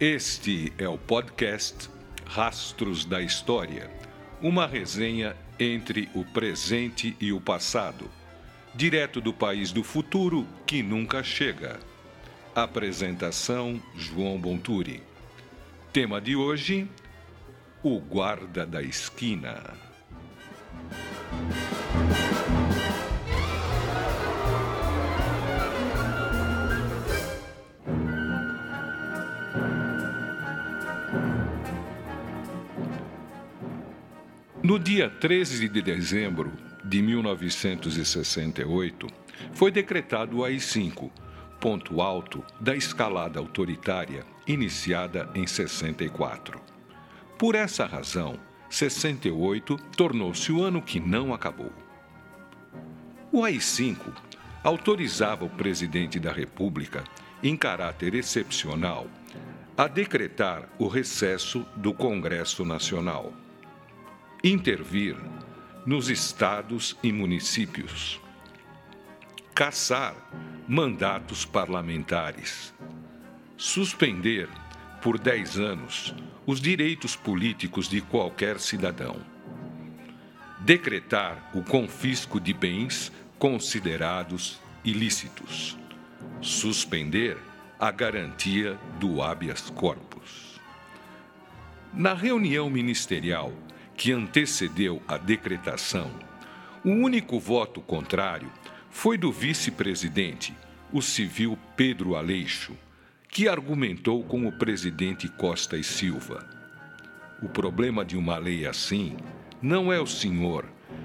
Este é o podcast Rastros da História, uma resenha entre o presente e o passado, direto do país do futuro que nunca chega. Apresentação João Bonturi. Tema de hoje: O Guarda da Esquina. No dia 13 de dezembro de 1968, foi decretado o AI-5, ponto alto da escalada autoritária iniciada em 64. Por essa razão, 68 tornou-se o ano que não acabou. O AI-5 autorizava o presidente da República, em caráter excepcional, a decretar o recesso do Congresso Nacional intervir nos estados e municípios, caçar mandatos parlamentares, suspender por 10 anos os direitos políticos de qualquer cidadão, decretar o confisco de bens considerados ilícitos, suspender a garantia do habeas corpus. Na reunião ministerial que antecedeu a decretação, o único voto contrário foi do vice-presidente, o civil Pedro Aleixo, que argumentou com o presidente Costa e Silva. O problema de uma lei assim não é o senhor,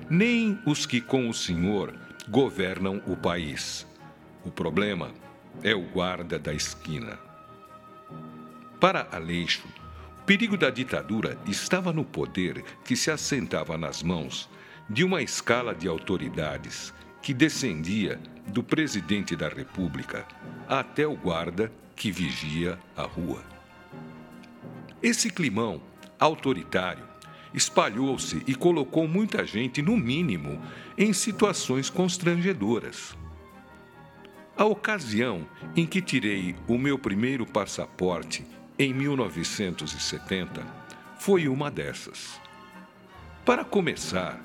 nem os que com o senhor governam o país. O problema é o guarda da esquina. Para Aleixo, perigo da ditadura estava no poder que se assentava nas mãos de uma escala de autoridades que descendia do presidente da República até o guarda que vigia a rua. Esse climão autoritário espalhou-se e colocou muita gente, no mínimo, em situações constrangedoras. A ocasião em que tirei o meu primeiro passaporte em 1970, foi uma dessas. Para começar,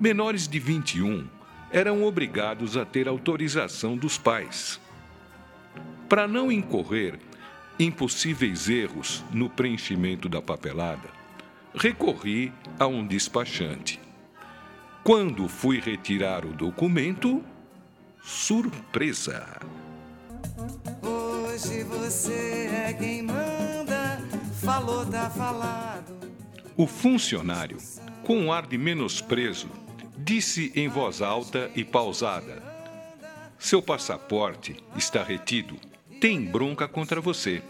menores de 21 eram obrigados a ter autorização dos pais. Para não incorrer em possíveis erros no preenchimento da papelada, recorri a um despachante. Quando fui retirar o documento, surpresa! Hoje você é quem manda, falou, tá falado. O funcionário, com um ar de menosprezo, disse em voz alta e pausada: Seu passaporte está retido. Tem bronca contra você.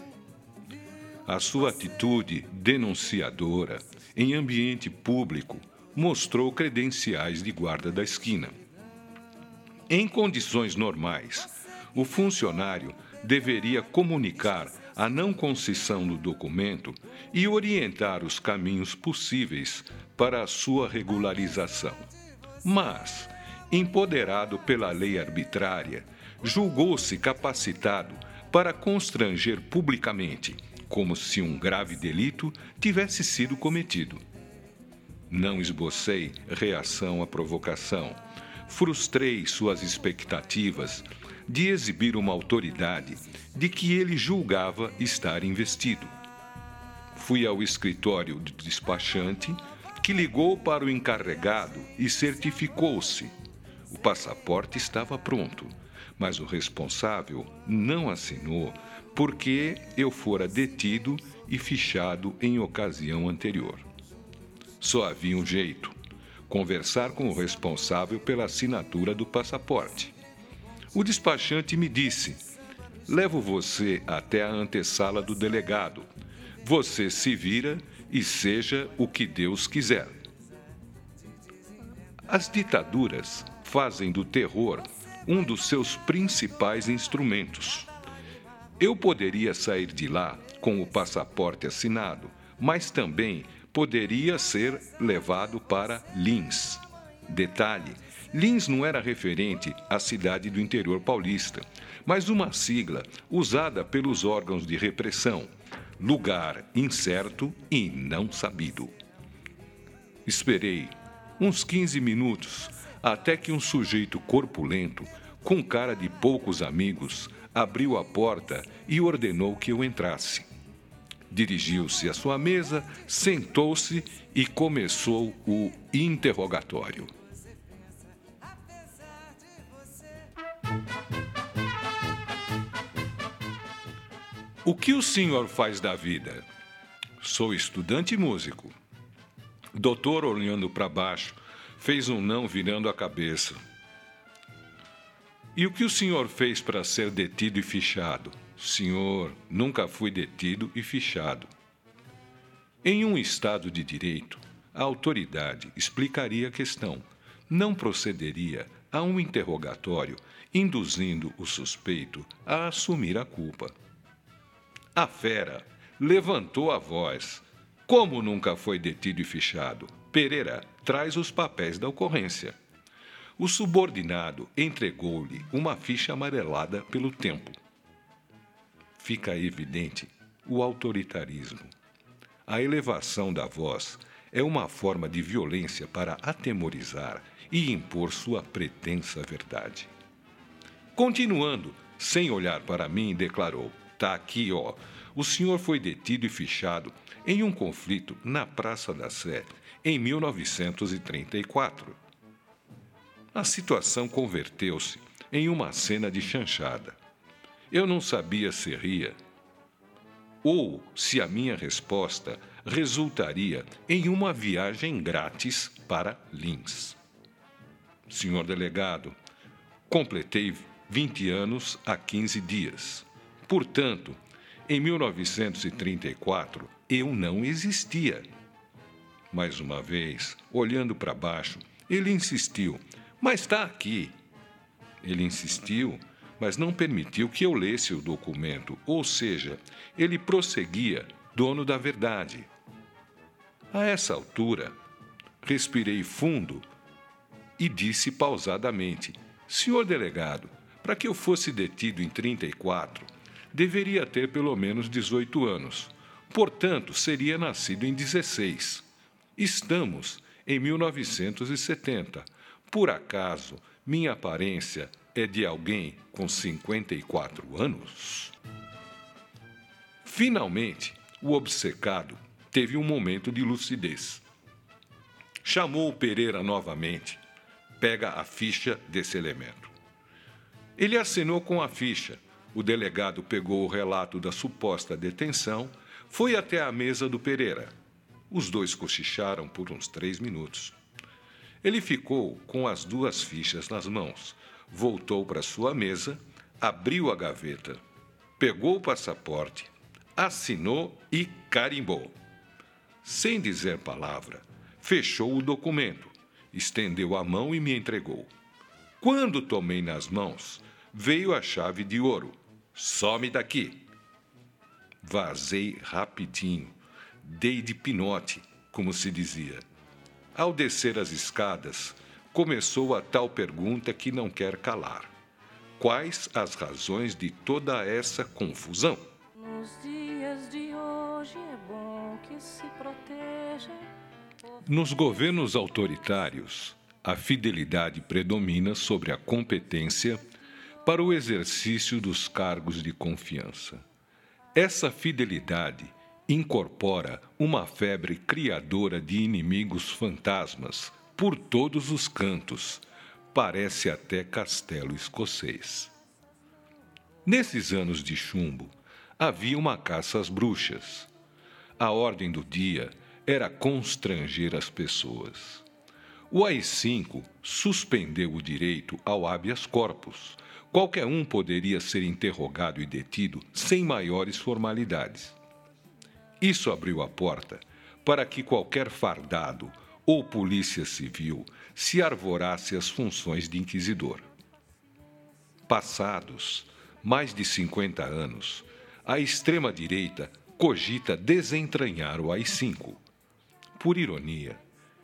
A sua atitude denunciadora em ambiente público mostrou credenciais de guarda da esquina. Em condições normais, o funcionário deveria comunicar a não concessão do documento e orientar os caminhos possíveis para a sua regularização. Mas, empoderado pela lei arbitrária, julgou-se capacitado para constranger publicamente, como se um grave delito tivesse sido cometido. Não esbocei reação à provocação, frustrei suas expectativas de exibir uma autoridade de que ele julgava estar investido. Fui ao escritório do despachante, que ligou para o encarregado e certificou-se. O passaporte estava pronto, mas o responsável não assinou porque eu fora detido e fichado em ocasião anterior. Só havia um jeito: conversar com o responsável pela assinatura do passaporte. O despachante me disse: Levo você até a antessala do delegado. Você se vira e seja o que Deus quiser. As ditaduras fazem do terror um dos seus principais instrumentos. Eu poderia sair de lá com o passaporte assinado, mas também poderia ser levado para Lins. Detalhe: Lins não era referente à cidade do interior paulista, mas uma sigla usada pelos órgãos de repressão lugar incerto e não sabido. Esperei uns 15 minutos até que um sujeito corpulento, com cara de poucos amigos, abriu a porta e ordenou que eu entrasse. Dirigiu-se à sua mesa, sentou-se e começou o interrogatório. O que o senhor faz da vida? Sou estudante e músico. Doutor, olhando para baixo, fez um não virando a cabeça. E o que o senhor fez para ser detido e fichado? Senhor, nunca fui detido e fichado. Em um Estado de direito, a autoridade explicaria a questão, não procederia a um interrogatório induzindo o suspeito a assumir a culpa. A fera levantou a voz. Como nunca foi detido e fichado, Pereira traz os papéis da ocorrência. O subordinado entregou-lhe uma ficha amarelada pelo tempo. Fica evidente o autoritarismo. A elevação da voz é uma forma de violência para atemorizar e impor sua pretensa verdade. Continuando, sem olhar para mim, declarou: Tá aqui, ó. O senhor foi detido e fichado em um conflito na Praça da Sé em 1934 a situação converteu-se em uma cena de chanchada. Eu não sabia se ria ou se a minha resposta resultaria em uma viagem grátis para Lins. Senhor delegado, completei 20 anos há 15 dias. Portanto, em 1934 eu não existia. Mais uma vez, olhando para baixo, ele insistiu mas está aqui. Ele insistiu, mas não permitiu que eu lesse o documento, ou seja, ele prosseguia, dono da verdade. A essa altura, respirei fundo e disse pausadamente: Senhor delegado, para que eu fosse detido em 34, deveria ter pelo menos 18 anos. Portanto, seria nascido em 16. Estamos em 1970. Por acaso, minha aparência é de alguém com 54 anos? Finalmente, o obcecado teve um momento de lucidez. Chamou o Pereira novamente. Pega a ficha desse elemento. Ele assinou com a ficha. O delegado pegou o relato da suposta detenção, foi até a mesa do Pereira. Os dois cochicharam por uns três minutos. Ele ficou com as duas fichas nas mãos, voltou para sua mesa, abriu a gaveta, pegou o passaporte, assinou e carimbou. Sem dizer palavra, fechou o documento, estendeu a mão e me entregou. Quando tomei nas mãos, veio a chave de ouro. Some daqui. Vazei rapidinho, dei de pinote, como se dizia. Ao descer as escadas, começou a tal pergunta que não quer calar: Quais as razões de toda essa confusão? Nos dias de hoje é bom que se proteja. Nos governos autoritários, a fidelidade predomina sobre a competência para o exercício dos cargos de confiança. Essa fidelidade incorpora uma febre criadora de inimigos fantasmas por todos os cantos, parece até castelo escocês. Nesses anos de chumbo, havia uma caça às bruxas. A ordem do dia era constranger as pessoas. O AI-5 suspendeu o direito ao habeas corpus. Qualquer um poderia ser interrogado e detido sem maiores formalidades. Isso abriu a porta para que qualquer fardado ou polícia civil se arvorasse às funções de inquisidor. Passados mais de 50 anos, a extrema-direita cogita desentranhar o AI-5. Por ironia,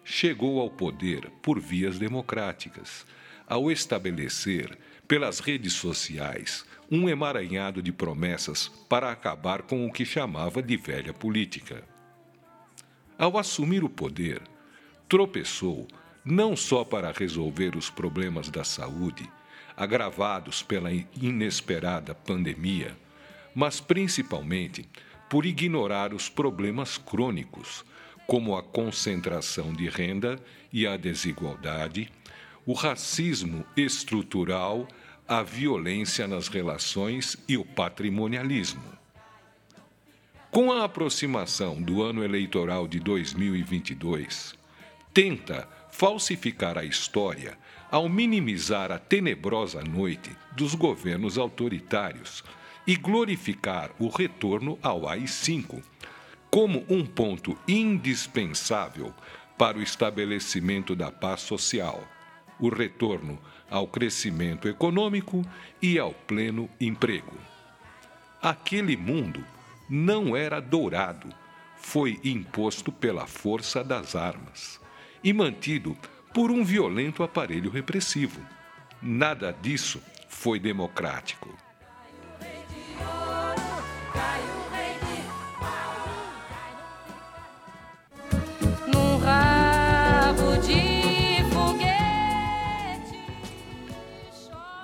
chegou ao poder por vias democráticas, ao estabelecer, pelas redes sociais, um emaranhado de promessas para acabar com o que chamava de velha política. Ao assumir o poder, tropeçou não só para resolver os problemas da saúde, agravados pela inesperada pandemia, mas principalmente por ignorar os problemas crônicos, como a concentração de renda e a desigualdade, o racismo estrutural, a violência nas relações e o patrimonialismo. Com a aproximação do ano eleitoral de 2022, tenta falsificar a história ao minimizar a tenebrosa noite dos governos autoritários e glorificar o retorno ao AI-5 como um ponto indispensável para o estabelecimento da paz social, o retorno ao crescimento econômico e ao pleno emprego. Aquele mundo não era dourado, foi imposto pela força das armas e mantido por um violento aparelho repressivo. Nada disso foi democrático.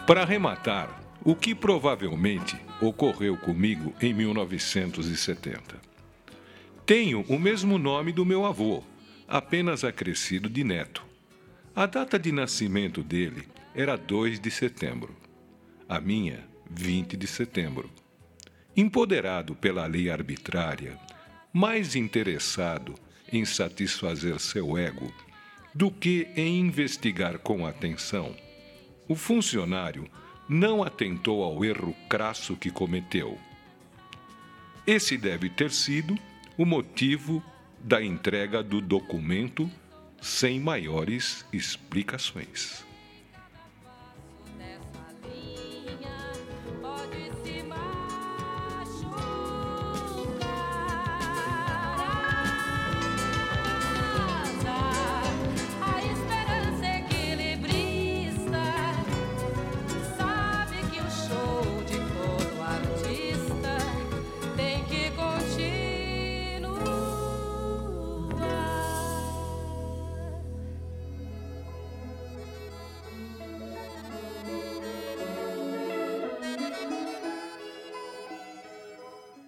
Para arrematar, o que provavelmente ocorreu comigo em 1970. Tenho o mesmo nome do meu avô, apenas acrescido de neto. A data de nascimento dele era 2 de setembro. A minha, 20 de setembro. Empoderado pela lei arbitrária, mais interessado em satisfazer seu ego do que em investigar com atenção, o funcionário não atentou ao erro crasso que cometeu. Esse deve ter sido o motivo da entrega do documento sem maiores explicações.